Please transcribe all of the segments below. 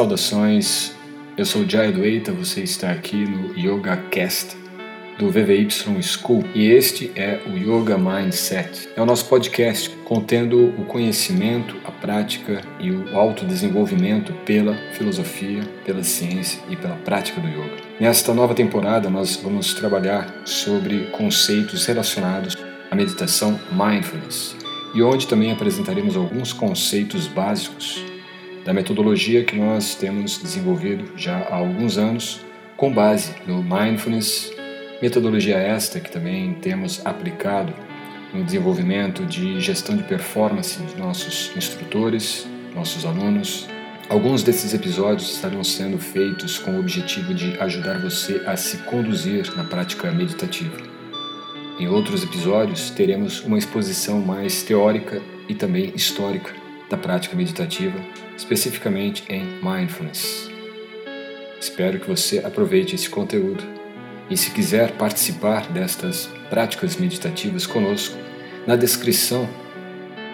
Saudações, eu sou Jai Dueita, você está aqui no Yoga Cast do VVY School e este é o Yoga Mindset. É o nosso podcast contendo o conhecimento, a prática e o autodesenvolvimento pela filosofia, pela ciência e pela prática do yoga. Nesta nova temporada nós vamos trabalhar sobre conceitos relacionados à meditação mindfulness e onde também apresentaremos alguns conceitos básicos da metodologia que nós temos desenvolvido já há alguns anos com base no mindfulness, metodologia esta que também temos aplicado no desenvolvimento de gestão de performance dos nossos instrutores, nossos alunos. Alguns desses episódios estarão sendo feitos com o objetivo de ajudar você a se conduzir na prática meditativa. Em outros episódios, teremos uma exposição mais teórica e também histórica da prática meditativa, especificamente em mindfulness. Espero que você aproveite esse conteúdo e, se quiser participar destas práticas meditativas conosco, na descrição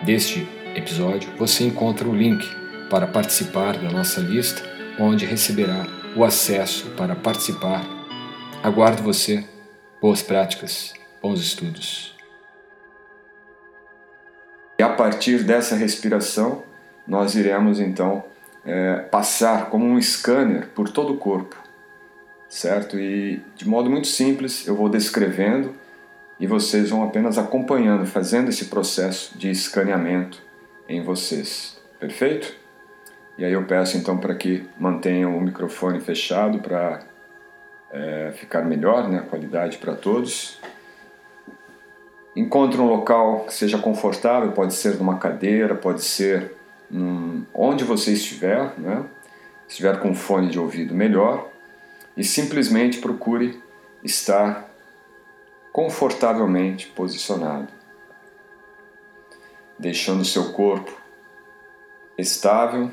deste episódio você encontra o link para participar da nossa lista, onde receberá o acesso para participar. Aguardo você. Boas práticas, bons estudos. E a partir dessa respiração, nós iremos então é, passar como um scanner por todo o corpo, certo? E de modo muito simples eu vou descrevendo e vocês vão apenas acompanhando, fazendo esse processo de escaneamento em vocês, perfeito? E aí eu peço então para que mantenham o microfone fechado para é, ficar melhor, né, a qualidade para todos. Encontre um local que seja confortável, pode ser numa cadeira, pode ser num, onde você estiver, né? se estiver com fone de ouvido, melhor, e simplesmente procure estar confortavelmente posicionado, deixando seu corpo estável,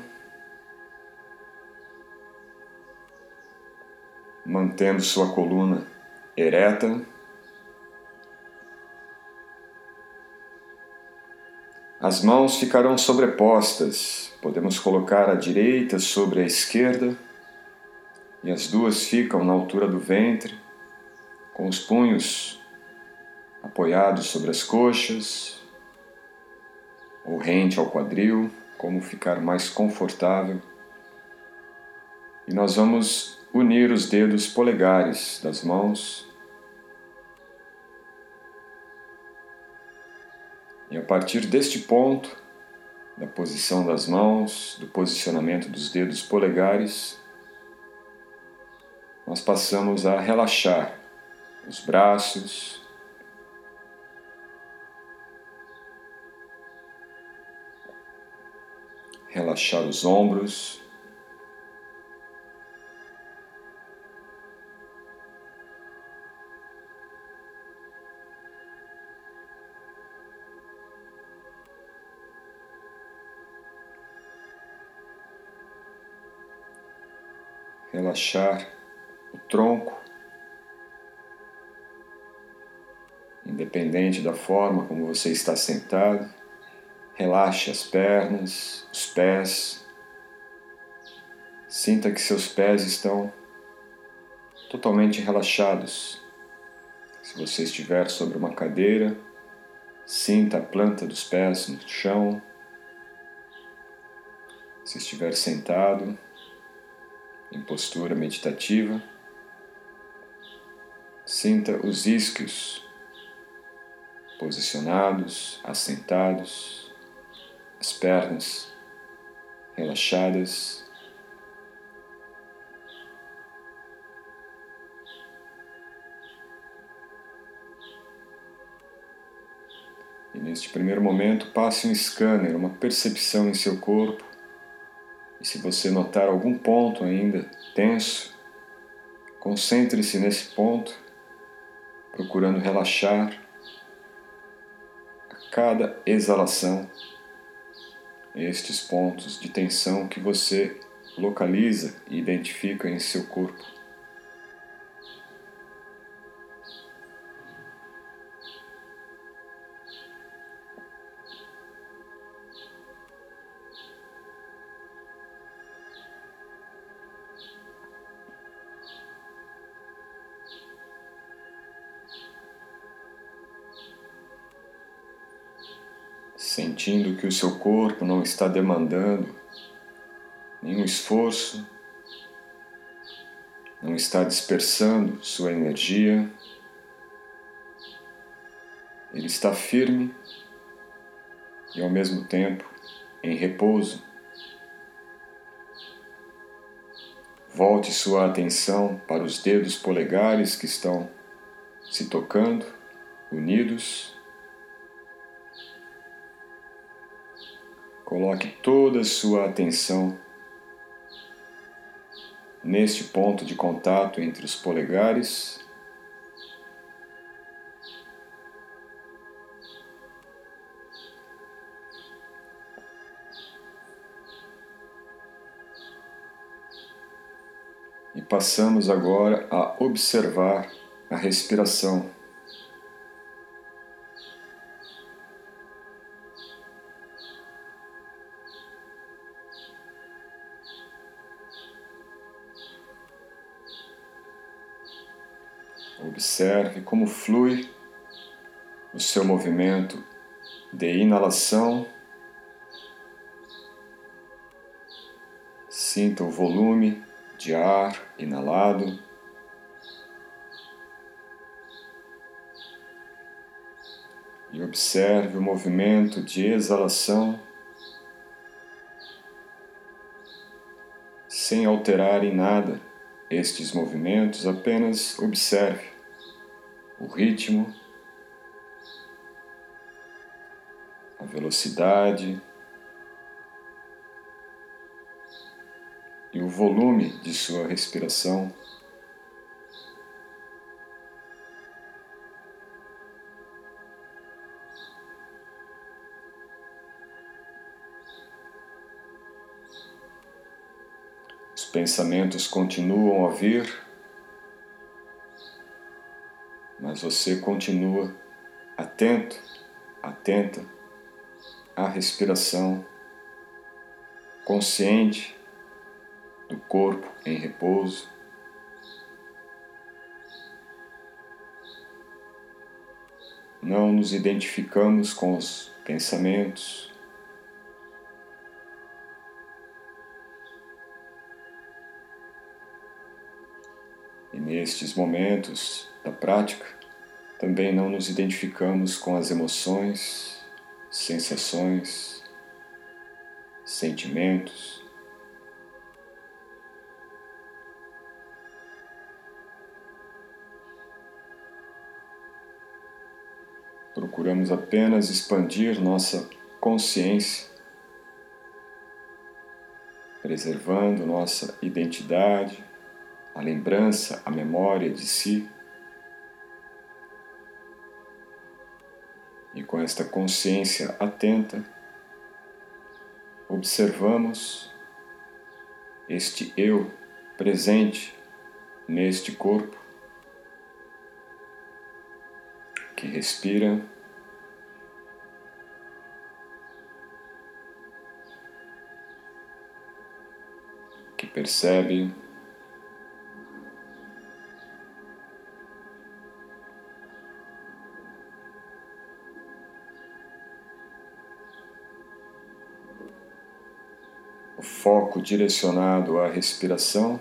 mantendo sua coluna ereta. As mãos ficarão sobrepostas, podemos colocar a direita sobre a esquerda e as duas ficam na altura do ventre, com os punhos apoiados sobre as coxas ou rente ao quadril, como ficar mais confortável. E nós vamos unir os dedos polegares das mãos E a partir deste ponto, da posição das mãos, do posicionamento dos dedos polegares, nós passamos a relaxar os braços, relaxar os ombros, relaxar o tronco, independente da forma como você está sentado. Relaxe as pernas, os pés. Sinta que seus pés estão totalmente relaxados. Se você estiver sobre uma cadeira, sinta a planta dos pés no chão. Se estiver sentado, em postura meditativa. Sinta os isquios posicionados, assentados, as pernas relaxadas. E neste primeiro momento, passe um scanner, uma percepção em seu corpo e se você notar algum ponto ainda tenso, concentre-se nesse ponto, procurando relaxar a cada exalação estes pontos de tensão que você localiza e identifica em seu corpo. Que o seu corpo não está demandando nenhum esforço, não está dispersando sua energia, ele está firme e ao mesmo tempo em repouso. Volte sua atenção para os dedos polegares que estão se tocando, unidos. Coloque toda a sua atenção neste ponto de contato entre os polegares. E passamos agora a observar a respiração. Observe como flui o seu movimento de inalação. Sinta o volume de ar inalado. E observe o movimento de exalação sem alterar em nada estes movimentos, apenas observe o ritmo, a velocidade e o volume de sua respiração. Os pensamentos continuam a vir mas você continua atento, atenta à respiração, consciente do corpo em repouso. Não nos identificamos com os pensamentos. E nestes momentos da prática, também não nos identificamos com as emoções, sensações, sentimentos. Procuramos apenas expandir nossa consciência, preservando nossa identidade, a lembrança, a memória de si. E com esta consciência atenta, observamos este eu presente neste corpo que respira. Que percebe direcionado à respiração,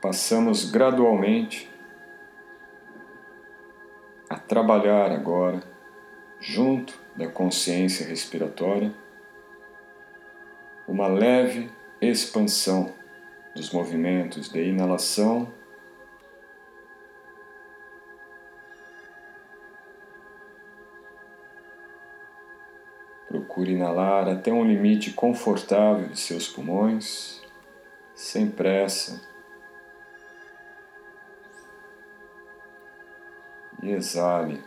passamos gradualmente a trabalhar agora junto da consciência respiratória uma leve expansão dos movimentos de inalação Inalar até um limite confortável de seus pulmões, sem pressa. E exale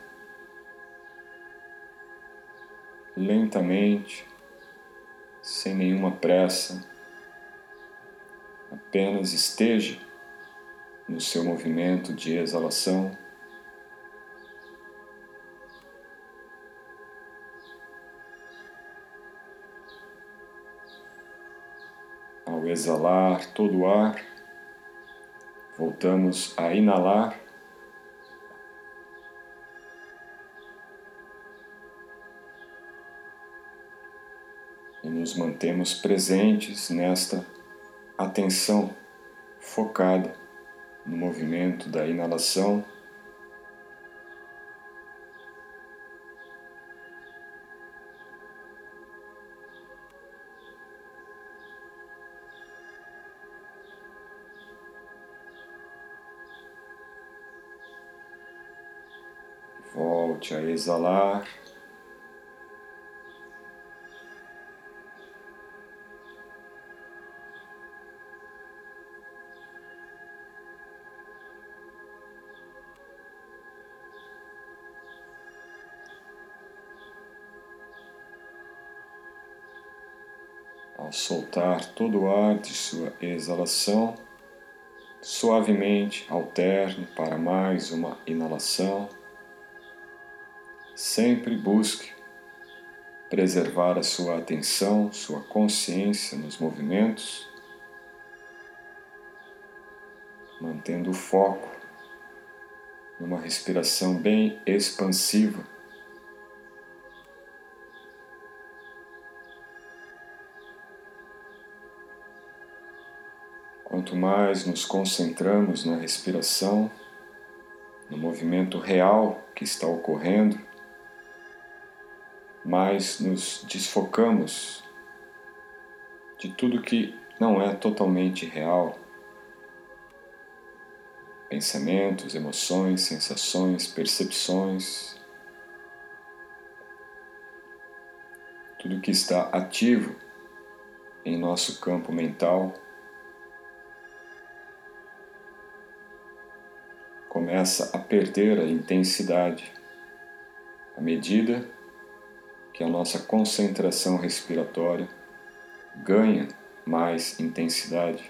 lentamente, sem nenhuma pressa. Apenas esteja no seu movimento de exalação. Exalar todo o ar, voltamos a inalar. E nos mantemos presentes nesta atenção focada no movimento da inalação. Volte a exalar. Ao soltar todo o ar de sua exalação, suavemente alterne para mais uma inalação. Sempre busque preservar a sua atenção, sua consciência nos movimentos, mantendo o foco numa respiração bem expansiva. Quanto mais nos concentramos na respiração, no movimento real que está ocorrendo, mais nos desfocamos de tudo que não é totalmente real. Pensamentos, emoções, sensações, percepções, tudo que está ativo em nosso campo mental começa a perder a intensidade à medida que a nossa concentração respiratória ganha mais intensidade.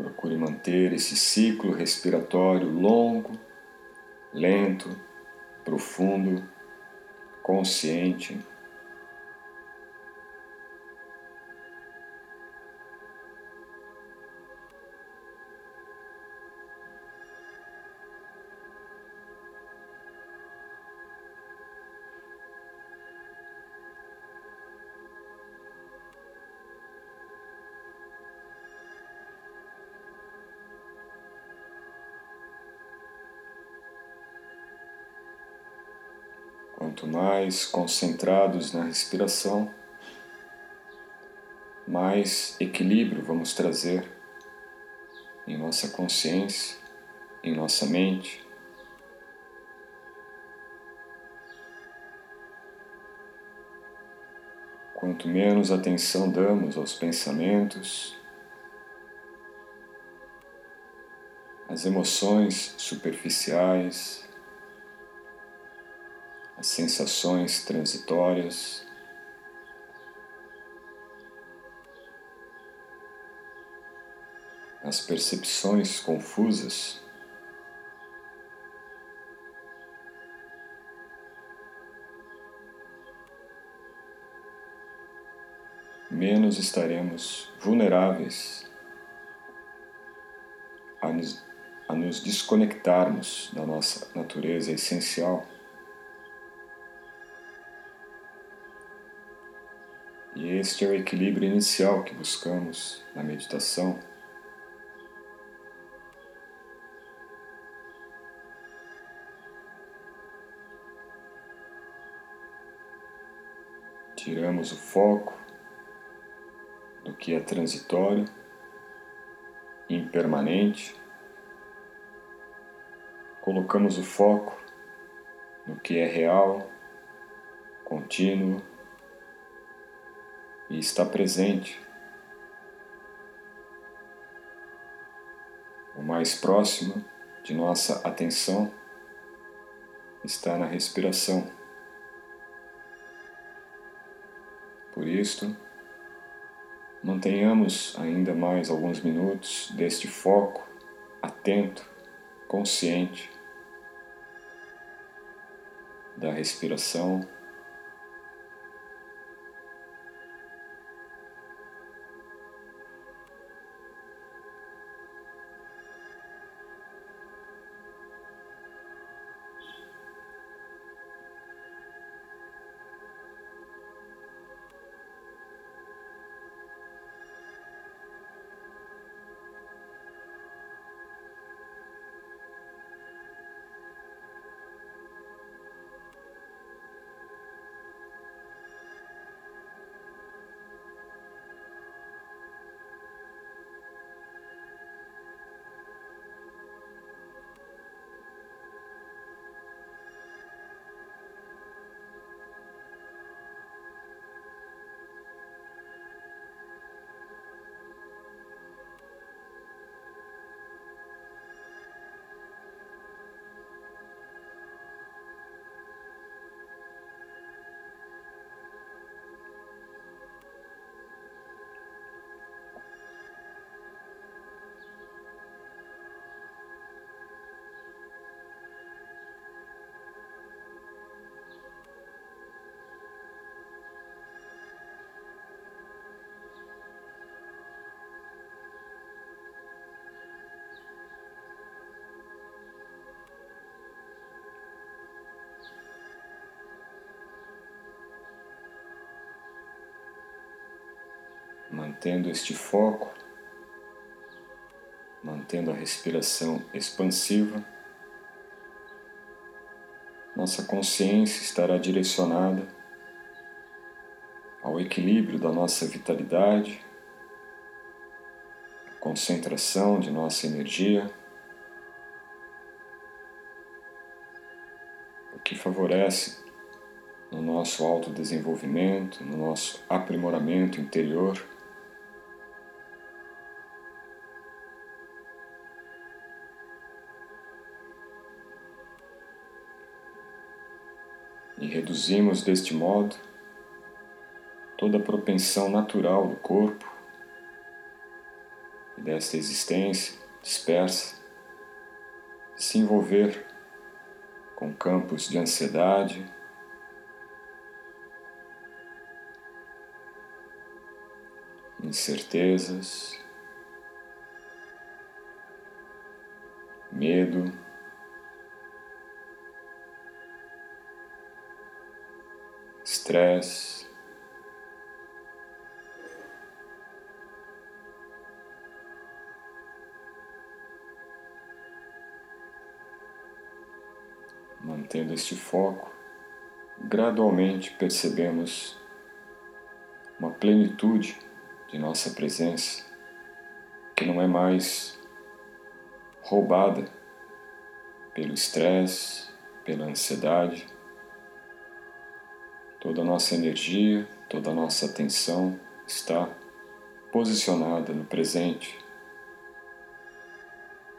Procure manter esse ciclo respiratório longo, lento, profundo, consciente. Mais concentrados na respiração, mais equilíbrio vamos trazer em nossa consciência, em nossa mente. Quanto menos atenção damos aos pensamentos, às emoções superficiais, as sensações transitórias. As percepções confusas. Menos estaremos vulneráveis a nos, a nos desconectarmos da nossa natureza essencial. E este é o equilíbrio inicial que buscamos na meditação. Tiramos o foco do que é transitório, impermanente, colocamos o foco no que é real, contínuo e está presente. O mais próximo de nossa atenção está na respiração. Por isto, mantenhamos ainda mais alguns minutos deste foco atento, consciente da respiração. Mantendo este foco, mantendo a respiração expansiva, nossa consciência estará direcionada ao equilíbrio da nossa vitalidade, concentração de nossa energia, o que favorece no nosso autodesenvolvimento, no nosso aprimoramento interior. E reduzimos deste modo toda a propensão natural do corpo e desta existência dispersa de se envolver com campos de ansiedade, incertezas, medo. Estresse. Mantendo este foco, gradualmente percebemos uma plenitude de nossa presença que não é mais roubada pelo estresse, pela ansiedade Toda a nossa energia, toda a nossa atenção está posicionada no presente,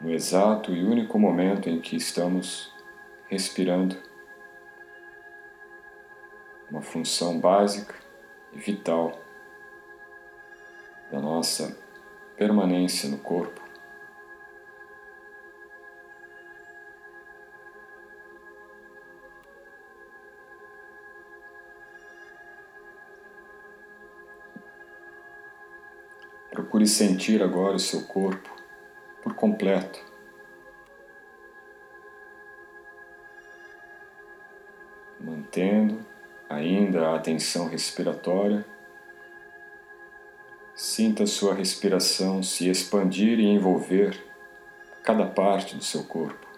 no exato e único momento em que estamos respirando. Uma função básica e vital da nossa permanência no corpo. Procure sentir agora o seu corpo por completo. Mantendo ainda a atenção respiratória, sinta sua respiração se expandir e envolver cada parte do seu corpo.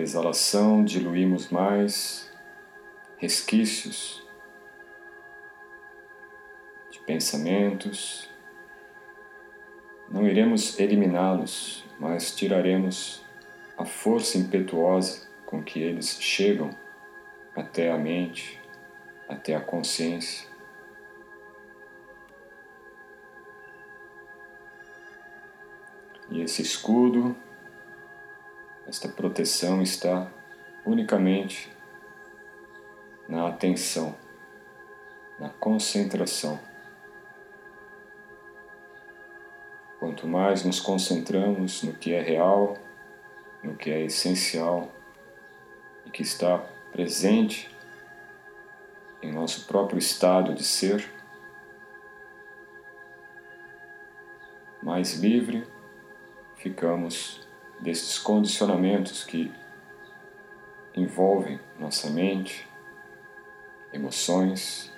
Cada exalação, diluímos mais resquícios de pensamentos. Não iremos eliminá-los, mas tiraremos a força impetuosa com que eles chegam até a mente, até a consciência. E esse escudo, esta proteção está unicamente na atenção, na concentração. Quanto mais nos concentramos no que é real, no que é essencial e que está presente em nosso próprio estado de ser, mais livre ficamos destes condicionamentos que envolvem nossa mente, emoções,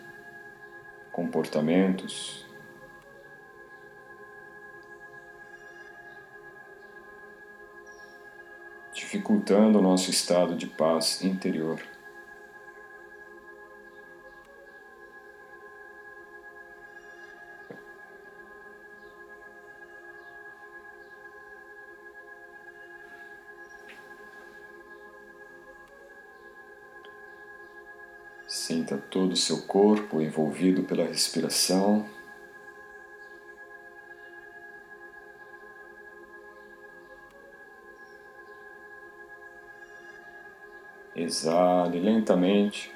comportamentos. Dificultando o nosso estado de paz interior. Sinta todo o seu corpo envolvido pela respiração. Exale lentamente.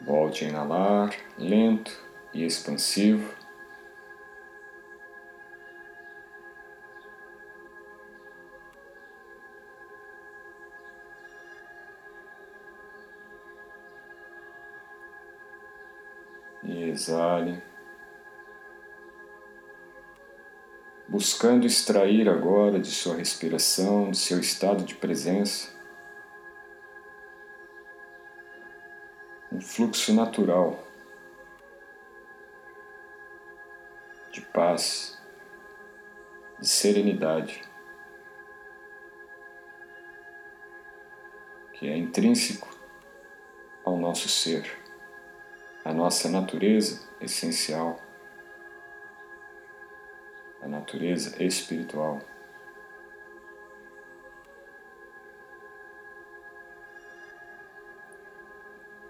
Volte a inalar, lento e expansivo. E exale, buscando extrair agora de sua respiração, de seu estado de presença, um fluxo natural de paz, de serenidade, que é intrínseco ao nosso ser, à nossa natureza essencial, a natureza espiritual.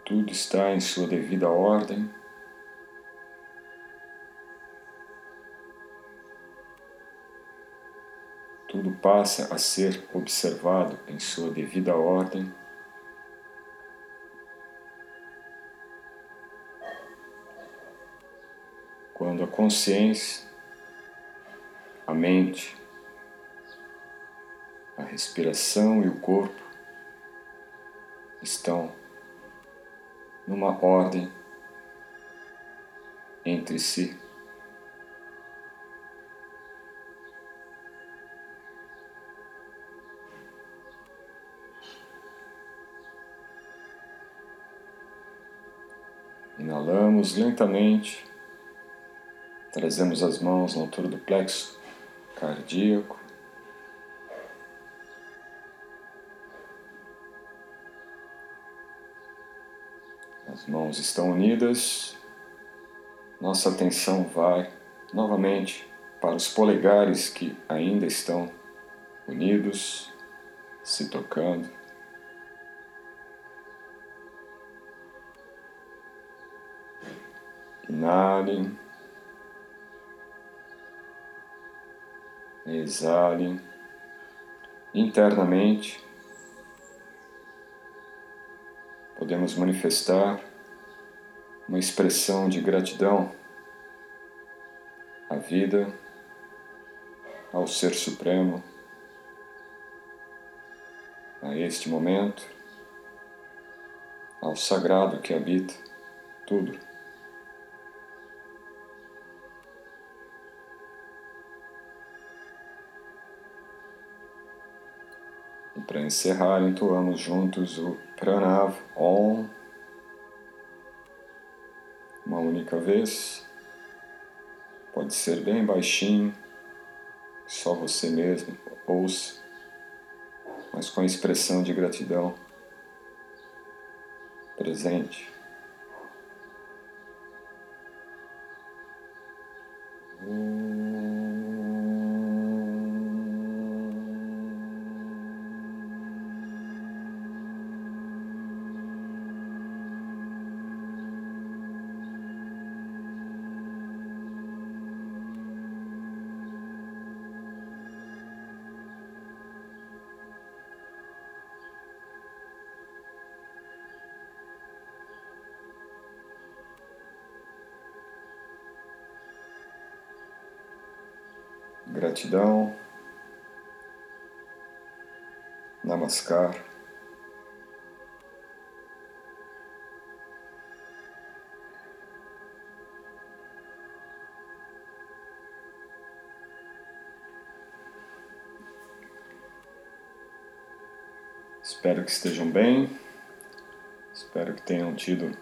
Tudo está em sua devida ordem. Tudo passa a ser observado em sua devida ordem. Quando a consciência, a mente, a respiração e o corpo estão numa ordem entre si. Inalamos lentamente, trazemos as mãos na altura do plexo cardíaco. As mãos estão unidas, nossa atenção vai novamente para os polegares que ainda estão unidos, se tocando. Inale, exale internamente podemos manifestar uma expressão de gratidão à vida, ao Ser Supremo, a este momento, ao sagrado que habita tudo. Para encerrar, entoamos juntos o Pranav Om uma única vez. Pode ser bem baixinho, só você mesmo ouça, mas com expressão de gratidão presente. Gratidão. Namaskar. Espero que estejam bem. Espero que tenham tido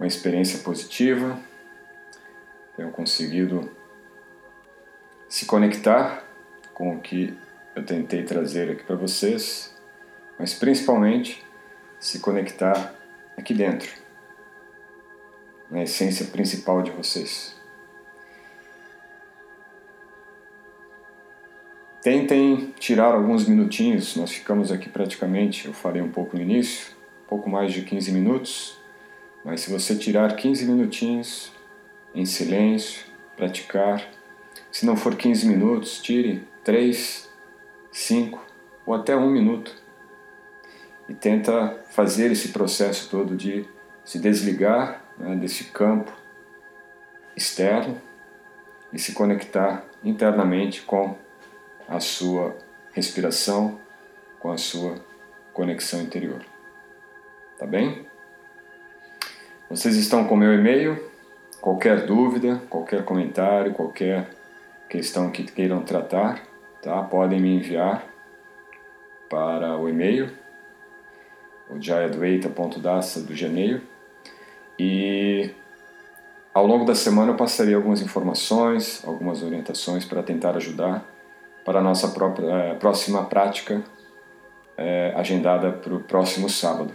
uma experiência positiva, tenham conseguido se conectar com o que eu tentei trazer aqui para vocês, mas principalmente se conectar aqui dentro, na essência principal de vocês. Tentem tirar alguns minutinhos, nós ficamos aqui praticamente, eu falei um pouco no início, pouco mais de 15 minutos, mas se você tirar 15 minutinhos em silêncio, praticar, se não for 15 minutos, tire 3, 5 ou até um minuto e tenta fazer esse processo todo de se desligar né, desse campo externo e se conectar internamente com a sua respiração, com a sua conexão interior. Tá bem? Vocês estão com meu e-mail? Qualquer dúvida, qualquer comentário, qualquer questão que queiram tratar, tá? podem me enviar para o e-mail, o Gmail. E ao longo da semana eu passarei algumas informações, algumas orientações para tentar ajudar para a nossa própria, é, próxima prática é, agendada para o próximo sábado.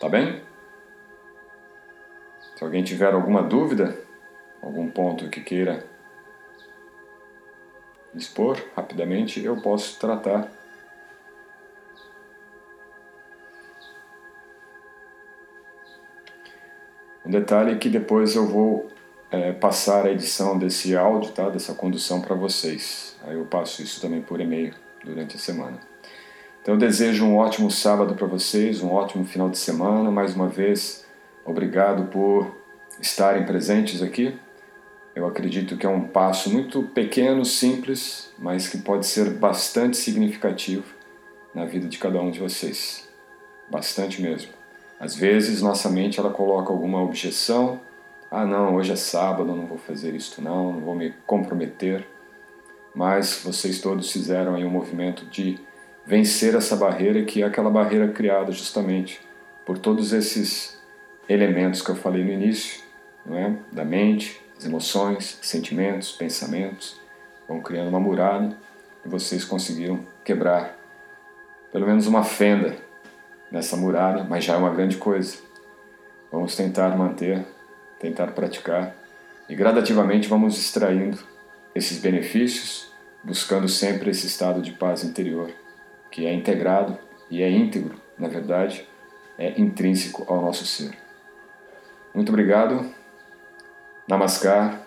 Tá bem? Se alguém tiver alguma dúvida, algum ponto que queira expor rapidamente, eu posso tratar. Um detalhe que depois eu vou é, passar a edição desse áudio, tá? dessa condução para vocês. Aí eu passo isso também por e-mail durante a semana. Então eu desejo um ótimo sábado para vocês, um ótimo final de semana. Mais uma vez, obrigado por estarem presentes aqui. Eu acredito que é um passo muito pequeno, simples, mas que pode ser bastante significativo na vida de cada um de vocês. Bastante mesmo. Às vezes nossa mente ela coloca alguma objeção. Ah, não, hoje é sábado, não vou fazer isto não, não vou me comprometer. Mas vocês todos fizeram aí um movimento de vencer essa barreira que é aquela barreira criada justamente por todos esses elementos que eu falei no início, não é? Da mente, as emoções, sentimentos, pensamentos vão criando uma muralha e vocês conseguiram quebrar pelo menos uma fenda nessa muralha, mas já é uma grande coisa. Vamos tentar manter, tentar praticar e gradativamente vamos extraindo esses benefícios, buscando sempre esse estado de paz interior, que é integrado e é íntegro, na verdade, é intrínseco ao nosso ser. Muito obrigado. Namaskar